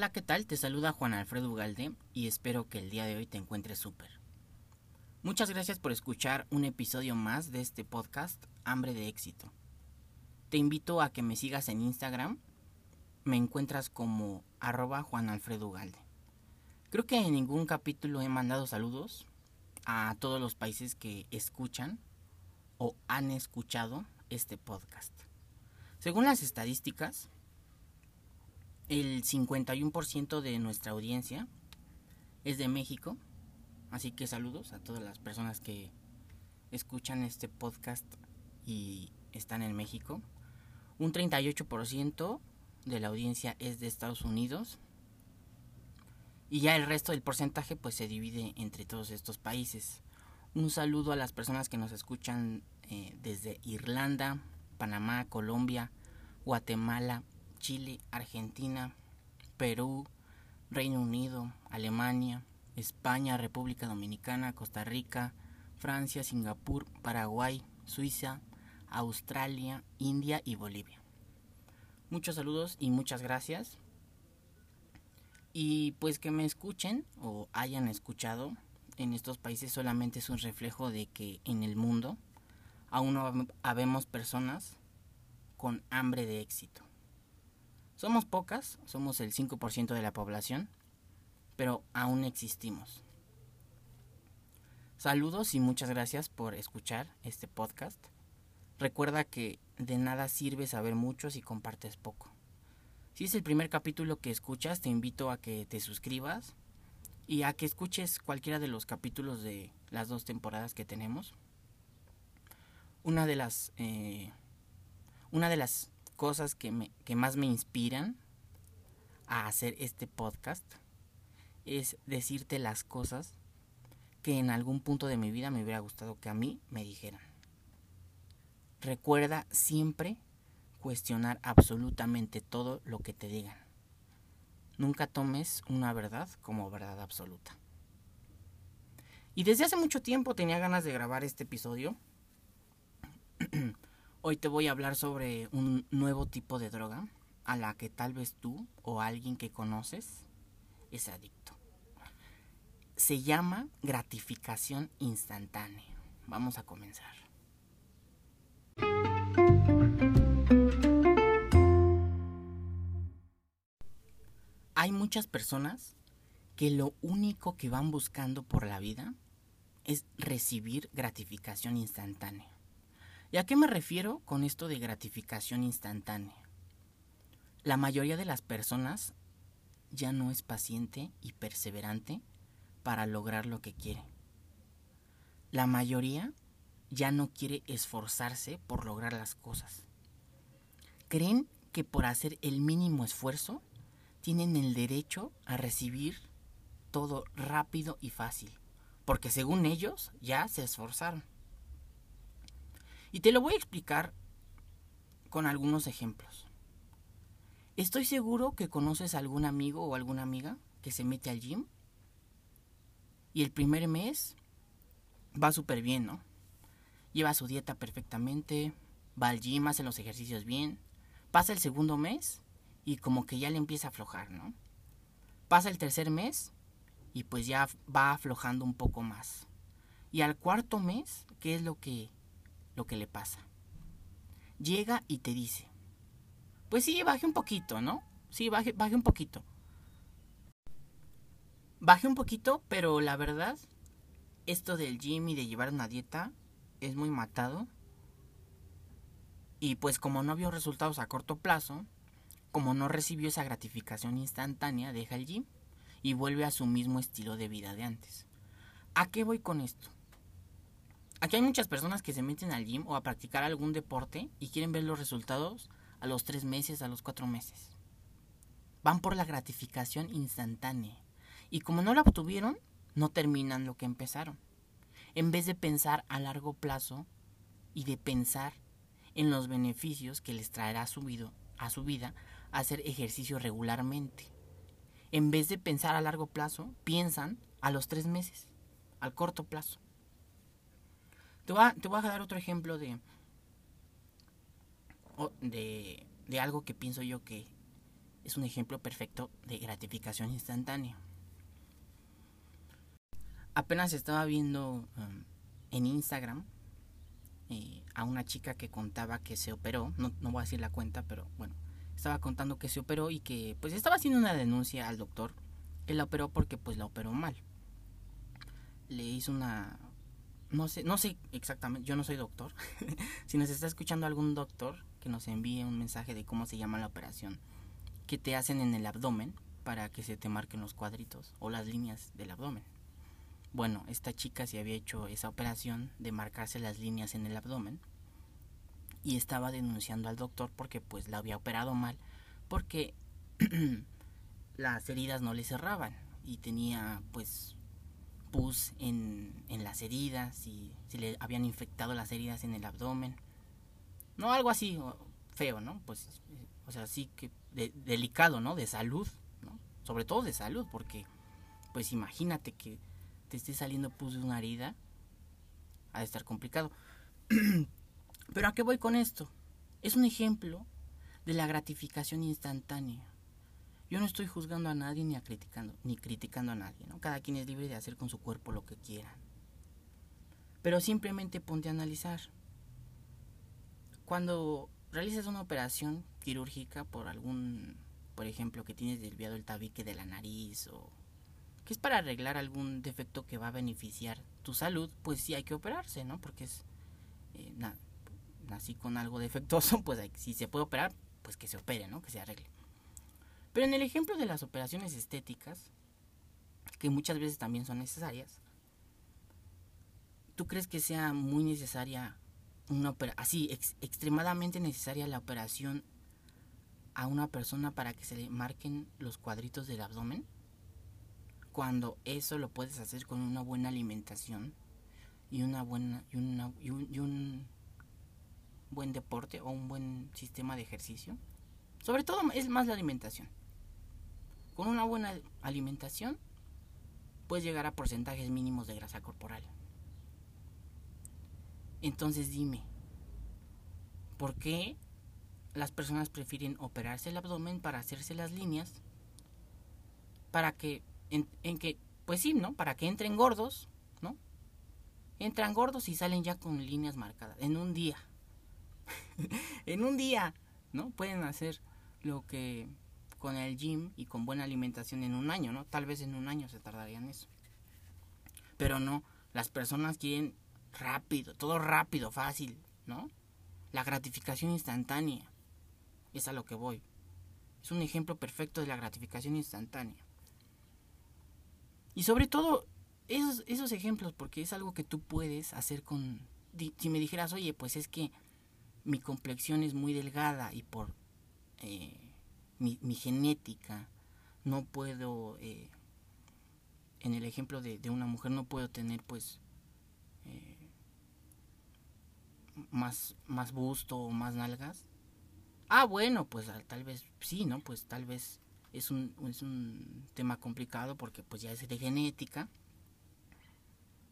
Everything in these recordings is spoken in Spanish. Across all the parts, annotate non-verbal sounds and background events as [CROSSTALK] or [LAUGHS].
Hola, ¿qué tal? Te saluda Juan Alfredo Ugalde y espero que el día de hoy te encuentres súper. Muchas gracias por escuchar un episodio más de este podcast Hambre de éxito. Te invito a que me sigas en Instagram. Me encuentras como arroba Juan Alfredo Ugalde. Creo que en ningún capítulo he mandado saludos a todos los países que escuchan o han escuchado este podcast. Según las estadísticas, el 51% de nuestra audiencia es de México, así que saludos a todas las personas que escuchan este podcast y están en México. Un 38% de la audiencia es de Estados Unidos. Y ya el resto del porcentaje pues se divide entre todos estos países. Un saludo a las personas que nos escuchan eh, desde Irlanda, Panamá, Colombia, Guatemala, Chile, Argentina, Perú, Reino Unido, Alemania, España, República Dominicana, Costa Rica, Francia, Singapur, Paraguay, Suiza, Australia, India y Bolivia. Muchos saludos y muchas gracias. Y pues que me escuchen o hayan escuchado en estos países solamente es un reflejo de que en el mundo aún no habemos personas con hambre de éxito. Somos pocas, somos el 5% de la población, pero aún existimos. Saludos y muchas gracias por escuchar este podcast. Recuerda que de nada sirve saber mucho si compartes poco. Si es el primer capítulo que escuchas, te invito a que te suscribas y a que escuches cualquiera de los capítulos de las dos temporadas que tenemos. Una de las, eh, una de las cosas que, me, que más me inspiran a hacer este podcast es decirte las cosas que en algún punto de mi vida me hubiera gustado que a mí me dijeran. Recuerda siempre cuestionar absolutamente todo lo que te digan. Nunca tomes una verdad como verdad absoluta. Y desde hace mucho tiempo tenía ganas de grabar este episodio [CLEARS THROAT] Hoy te voy a hablar sobre un nuevo tipo de droga a la que tal vez tú o alguien que conoces es adicto. Se llama gratificación instantánea. Vamos a comenzar. Hay muchas personas que lo único que van buscando por la vida es recibir gratificación instantánea. ¿Y a qué me refiero con esto de gratificación instantánea? La mayoría de las personas ya no es paciente y perseverante para lograr lo que quiere. La mayoría ya no quiere esforzarse por lograr las cosas. Creen que por hacer el mínimo esfuerzo tienen el derecho a recibir todo rápido y fácil, porque según ellos ya se esforzaron. Y te lo voy a explicar con algunos ejemplos. Estoy seguro que conoces a algún amigo o alguna amiga que se mete al gym y el primer mes va súper bien, ¿no? Lleva su dieta perfectamente, va al gym, hace los ejercicios bien. Pasa el segundo mes y como que ya le empieza a aflojar, ¿no? Pasa el tercer mes y pues ya va aflojando un poco más. Y al cuarto mes, ¿qué es lo que lo que le pasa. Llega y te dice, pues sí, baje un poquito, ¿no? Sí, baje, baje un poquito. Baje un poquito, pero la verdad, esto del gym y de llevar una dieta es muy matado. Y pues como no vio resultados a corto plazo, como no recibió esa gratificación instantánea, deja el gym y vuelve a su mismo estilo de vida de antes. ¿A qué voy con esto? Aquí hay muchas personas que se meten al gym o a practicar algún deporte y quieren ver los resultados a los tres meses, a los cuatro meses. Van por la gratificación instantánea. Y como no la obtuvieron, no terminan lo que empezaron. En vez de pensar a largo plazo y de pensar en los beneficios que les traerá a su, vida, a su vida hacer ejercicio regularmente. En vez de pensar a largo plazo, piensan a los tres meses, al corto plazo. Te voy, a, dar otro ejemplo de, de, de algo que pienso yo que, es un ejemplo perfecto de gratificación instantánea. Apenas estaba viendo um, en Instagram eh, a una chica que contaba que se operó, no, no voy a decir la cuenta, pero bueno, estaba contando que se operó y que pues estaba haciendo una denuncia al doctor que la operó porque pues la operó mal. Le hizo una no sé, no sé exactamente, yo no soy doctor. [LAUGHS] si nos está escuchando algún doctor, que nos envíe un mensaje de cómo se llama la operación que te hacen en el abdomen para que se te marquen los cuadritos o las líneas del abdomen. Bueno, esta chica se había hecho esa operación de marcarse las líneas en el abdomen y estaba denunciando al doctor porque pues la había operado mal porque [CLEARS THROAT] las heridas no le cerraban y tenía pues pus en, en las heridas y se le habían infectado las heridas en el abdomen. No, algo así feo, ¿no? Pues, o sea, sí que delicado, ¿no? De salud, ¿no? Sobre todo de salud, porque, pues imagínate que te esté saliendo pus de una herida, ha de estar complicado. [CLEARS THROAT] Pero ¿a qué voy con esto? Es un ejemplo de la gratificación instantánea. Yo no estoy juzgando a nadie ni a criticando, ni criticando a nadie, ¿no? Cada quien es libre de hacer con su cuerpo lo que quiera. Pero simplemente ponte a analizar. Cuando realizas una operación quirúrgica por algún, por ejemplo, que tienes desviado el tabique de la nariz o que es para arreglar algún defecto que va a beneficiar tu salud, pues sí hay que operarse, ¿no? Porque es eh, nací con algo defectuoso, [LAUGHS] pues si se puede operar, pues que se opere, ¿no? Que se arregle. Pero en el ejemplo de las operaciones estéticas, que muchas veces también son necesarias, ¿tú crees que sea muy necesaria una así extremadamente necesaria la operación a una persona para que se le marquen los cuadritos del abdomen? Cuando eso lo puedes hacer con una buena alimentación y una buena y, una, y un buen deporte o un buen sistema de ejercicio. Sobre todo es más la alimentación. Con una buena alimentación puedes llegar a porcentajes mínimos de grasa corporal. Entonces dime, ¿por qué las personas prefieren operarse el abdomen para hacerse las líneas? Para que, en, que, pues sí, ¿no? Para que entren gordos, ¿no? Entran gordos y salen ya con líneas marcadas en un día. [LAUGHS] en un día, ¿no? Pueden hacer lo que con el gym y con buena alimentación en un año, ¿no? Tal vez en un año se tardarían eso. Pero no, las personas quieren rápido, todo rápido, fácil, ¿no? La gratificación instantánea. Es a lo que voy. Es un ejemplo perfecto de la gratificación instantánea. Y sobre todo, esos, esos ejemplos, porque es algo que tú puedes hacer con... Si me dijeras, oye, pues es que mi complexión es muy delgada y por eh, mi, genética no puedo, eh, en el ejemplo de, una mujer, no puedo tener pues eh, más, más busto o más nalgas. Ah, bueno, pues tal vez sí, ¿no? Pues tal vez es un, es un tema complicado porque pues ya es de genética,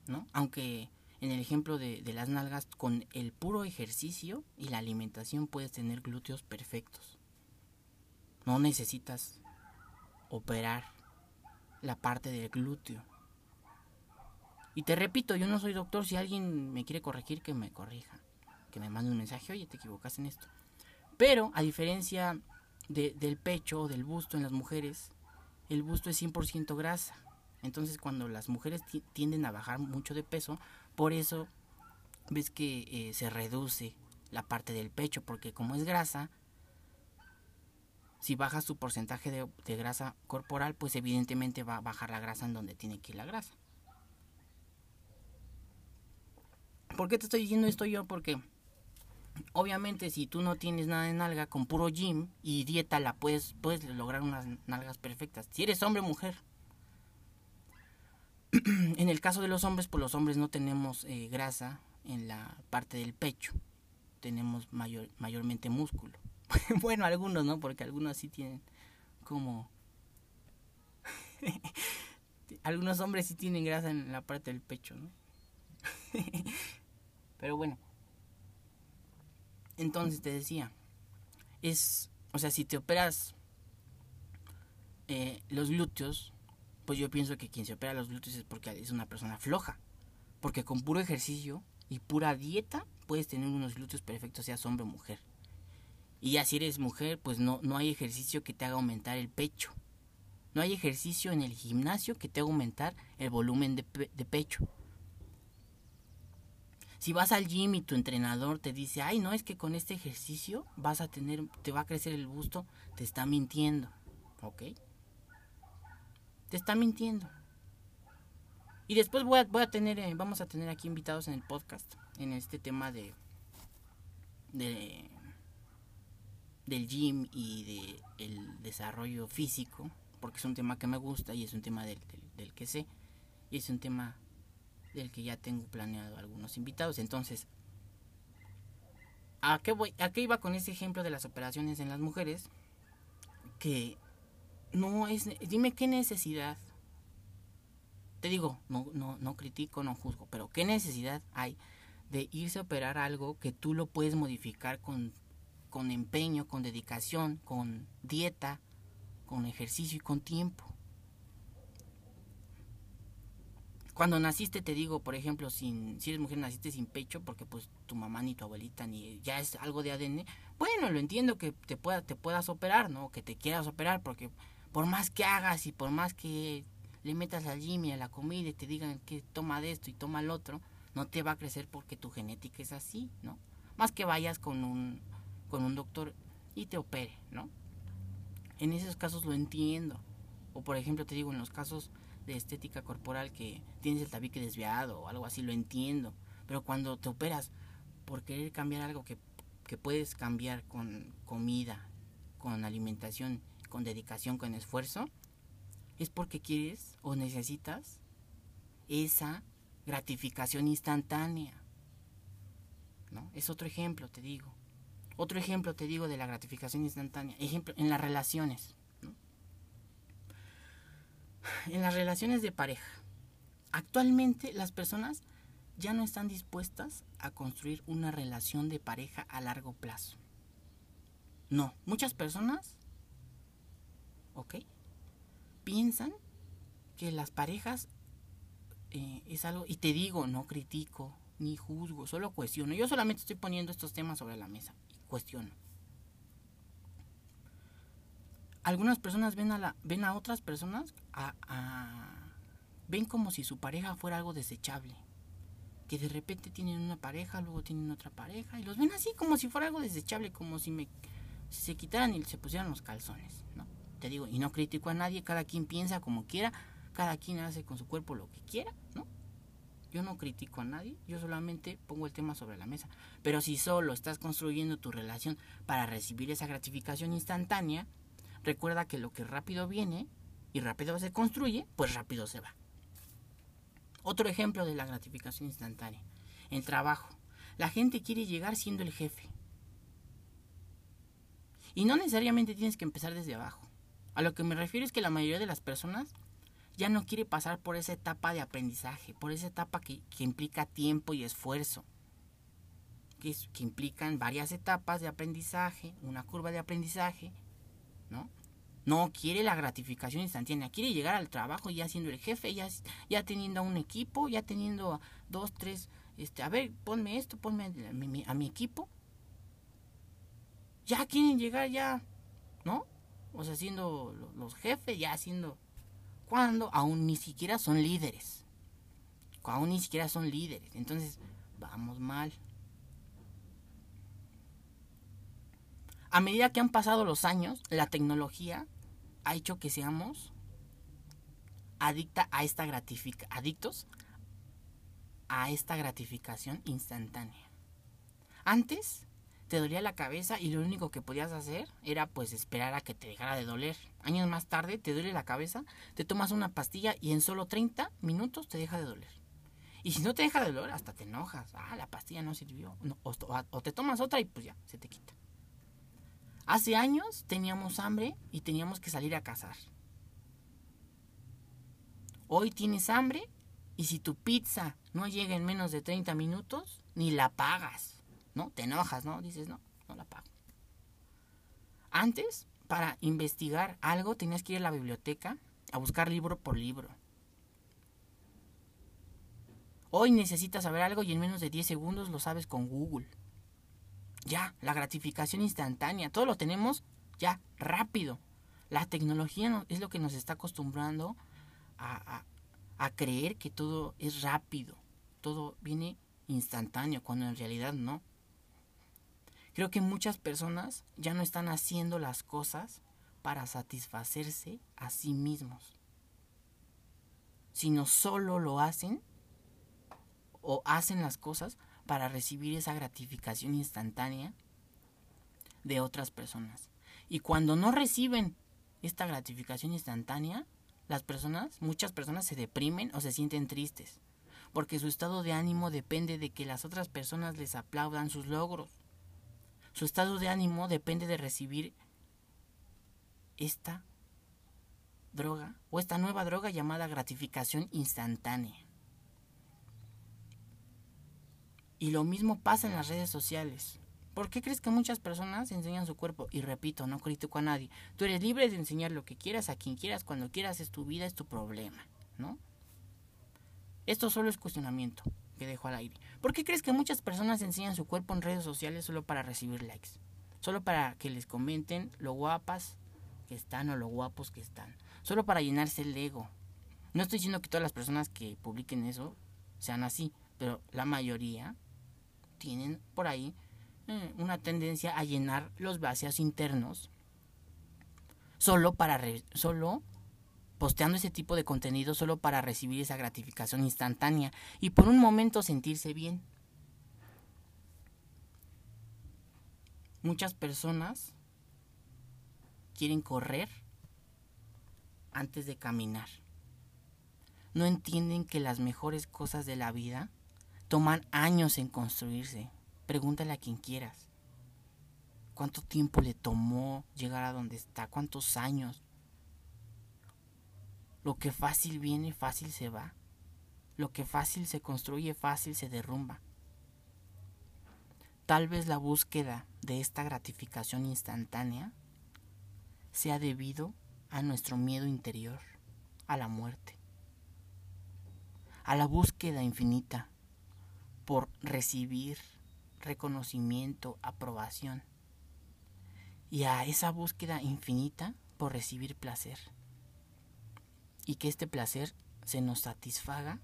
¿no? Aunque en el ejemplo de, las nalgas, con el puro ejercicio y la alimentación puedes tener glúteos perfectos. No necesitas operar la parte del glúteo. Y te repito, yo no soy doctor, si alguien me quiere corregir, que me corrija. Que me mande un mensaje, oye, te equivocas en esto. Pero, a diferencia de, del pecho o del busto en las mujeres, el busto es 100% grasa. Entonces, cuando las mujeres tienden a bajar mucho de peso, por eso ves que eh, se reduce la parte del pecho, porque como es grasa, si baja su porcentaje de, grasa corporal, pues evidentemente va a bajar la grasa en donde tiene que ir la grasa. ¿Por qué te estoy diciendo esto yo? Porque obviamente si tú no tienes nada de nalga, con puro gym y dieta la puedes, puedes lograr unas nalgas perfectas. Si eres hombre o mujer. [CLEARS THROAT] en el caso de los hombres, pues los hombres no tenemos eh, grasa en la parte del pecho, tenemos mayor, mayormente músculo. [LAUGHS] bueno, algunos no, porque algunos sí tienen como... [LAUGHS] algunos hombres sí tienen grasa en la parte del pecho, ¿no? [LAUGHS] Pero bueno. Entonces te decía, es, o sea, si te operas eh, los glúteos, pues yo pienso que quien se opera los glúteos es porque es una persona floja. Porque con puro ejercicio y pura dieta puedes tener unos glúteos perfectos, seas hombre o mujer. Y ya si eres mujer, pues no, no hay ejercicio que te haga aumentar el pecho. No hay ejercicio en el gimnasio que te haga aumentar el volumen de, pecho. Si vas al gym y tu entrenador te dice, ay, no, es que con este ejercicio vas a tener, te va a crecer el busto, te está mintiendo. ¿Ok? Te está mintiendo. Y después voy a, voy a tener, eh, vamos a tener aquí invitados en el podcast, en este tema de, de del gym y de el desarrollo físico, porque es un tema que me gusta y es un tema del, del que sé, y es un tema del que ya tengo planeado algunos invitados. Entonces, ¿a qué, voy, ¿a qué iba con ese ejemplo de las operaciones en las mujeres? Que no es... Dime qué necesidad. Te digo, no, no, no critico, no juzgo, pero qué necesidad hay de irse a operar algo que tú lo puedes modificar con, con empeño, con dedicación, con dieta, con ejercicio y con tiempo. Cuando naciste, te digo, por ejemplo, sin, si eres mujer, naciste sin pecho, porque pues tu mamá ni tu abuelita ni ya es algo de ADN, bueno, lo entiendo que te, pueda, te puedas operar, ¿no? Que te quieras operar, porque por más que hagas y por más que le metas al gym y a la comida y te digan que toma de esto y toma el otro, no te va a crecer porque tu genética es así, ¿no? Más que vayas con un, con un doctor y te opere, ¿no? En esos casos lo entiendo. O por ejemplo, te digo, en los casos de estética corporal que tienes el tabique desviado o algo así, lo entiendo. Pero cuando te operas por querer cambiar algo que, que puedes cambiar con comida, con alimentación, con dedicación, con esfuerzo, es porque quieres o necesitas esa gratificación instantánea. ¿No? Es otro ejemplo, te digo. Otro ejemplo, te digo, de la gratificación instantánea. Ejemplo, en las relaciones en las relaciones de pareja. Actualmente las personas ya no están dispuestas a construir una relación de pareja a largo plazo. No, muchas personas, ¿ok? Piensan que las parejas eh, es algo, y te digo, no critico ni juzgo, solo cuestiono. Yo solamente estoy poniendo estos temas sobre la mesa cuestiono algunas personas ven a, la, ven a otras personas, a, ven como si su pareja fuera algo desechable. Que de repente tienen una pareja, luego tienen otra pareja, y los ven así como si fuera algo desechable, como si, me, se quitaran y se pusieran los calzones. Te digo, y no critico a nadie, cada quien piensa como quiera, cada quien hace con su cuerpo lo que quiera, ¿no? Yo no critico a nadie, yo solamente pongo el tema sobre la mesa. Pero si solo estás construyendo tu relación para recibir esa gratificación instantánea, Recuerda que lo que rápido viene y rápido se construye, pues rápido se va. Otro ejemplo de la gratificación instantánea. El trabajo. La gente quiere llegar siendo el jefe. Y no necesariamente tienes que empezar desde abajo. A lo que me refiero es que la mayoría de las personas ya no quiere pasar por esa etapa de aprendizaje, por esa etapa que, implica tiempo y esfuerzo, que, que implican varias etapas de aprendizaje, una curva de aprendizaje, ¿no? No quiere la gratificación instantánea, quiere llegar al trabajo ya siendo el jefe, ya, ya teniendo un equipo, ya teniendo dos, tres, este, a ver, ponme esto, ponme a mi, equipo. Ya quieren llegar ya, ¿no? O sea, siendo los jefes, ya siendo... Cuando aún ni siquiera son líderes. Aún ni siquiera son líderes. Entonces, vamos mal. a medida que han pasado los años, la tecnología ha hecho que seamos adicta a esta gratific adictos a esta gratificación instantánea. Antes te dolía la cabeza y lo único que podías hacer era pues esperar a que te dejara de doler. Años más tarde te duele la cabeza, te tomas una pastilla y en solo 30 minutos te deja de doler. Y si no te deja de doler, hasta te enojas. Ah, la pastilla no sirvió. o te tomas otra y pues ya, se te quita. Hace años teníamos hambre y teníamos que salir a cazar. Hoy tienes hambre y si tu pizza no llega en menos de 30 minutos, ni la pagas, ¿no? Te enojas, ¿no? Dices, no, no la pago. Antes, para investigar algo tenías que ir a la biblioteca a buscar libro por libro. Hoy necesitas saber algo y en menos de 10 segundos lo sabes con Google. Ya, la gratificación instantánea, todo lo tenemos ya, rápido. La tecnología es lo que nos está acostumbrando a, a creer que todo es rápido, todo viene instantáneo, cuando en realidad no. Creo que muchas personas ya no están haciendo las cosas para satisfacerse a sí mismos, sino solo lo hacen o hacen las cosas para recibir esa gratificación instantánea de otras personas. Y cuando no reciben esta gratificación instantánea, las personas, muchas personas se deprimen o se sienten tristes, porque su estado de ánimo depende de que las otras personas les aplaudan sus logros. Su estado de ánimo depende de recibir esta droga o esta nueva droga llamada gratificación instantánea. Y lo mismo pasa en las redes sociales. ¿Por qué crees que muchas personas enseñan su cuerpo? Y repito, no critico a nadie. Tú eres libre de enseñar lo que quieras, a quien quieras, cuando quieras, es tu vida, es tu problema, ¿no? Esto solo es cuestionamiento que dejo al aire. ¿Por qué crees que muchas personas enseñan su cuerpo en redes sociales solo para recibir likes? Solo para que les comenten lo guapas que están o lo guapos que están. Solo para llenarse el ego. No estoy diciendo que todas las personas que publiquen eso sean así, pero la mayoría tienen por ahí eh, una tendencia a llenar los vacíos internos solo para solo posteando ese tipo de contenido solo para recibir esa gratificación instantánea y por un momento sentirse bien. Muchas personas quieren correr antes de caminar. No entienden que las mejores cosas de la vida toman años en construirse. Pregúntale a quien quieras. ¿Cuánto tiempo le tomó llegar a donde está? ¿Cuántos años? Lo que fácil viene, fácil se va. Lo que fácil se construye, fácil se derrumba. Tal vez la búsqueda de esta gratificación instantánea sea debido a nuestro miedo interior, a la muerte, a la búsqueda infinita por recibir reconocimiento, aprobación y a esa búsqueda infinita por recibir placer y que este placer se nos satisfaga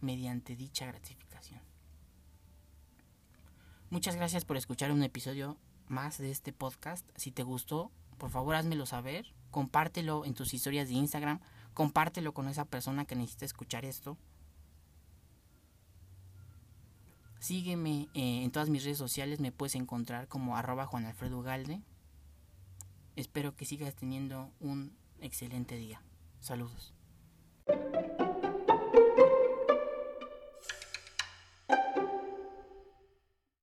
mediante dicha gratificación. Muchas gracias por escuchar un episodio más de este podcast. Si te gustó, por favor házmelo saber, compártelo en tus historias de Instagram, compártelo con esa persona que necesita escuchar esto. Sígueme eh, en todas mis redes sociales, me puedes encontrar como arroba Juan Alfredo Galde. Espero que sigas teniendo un excelente día. Saludos.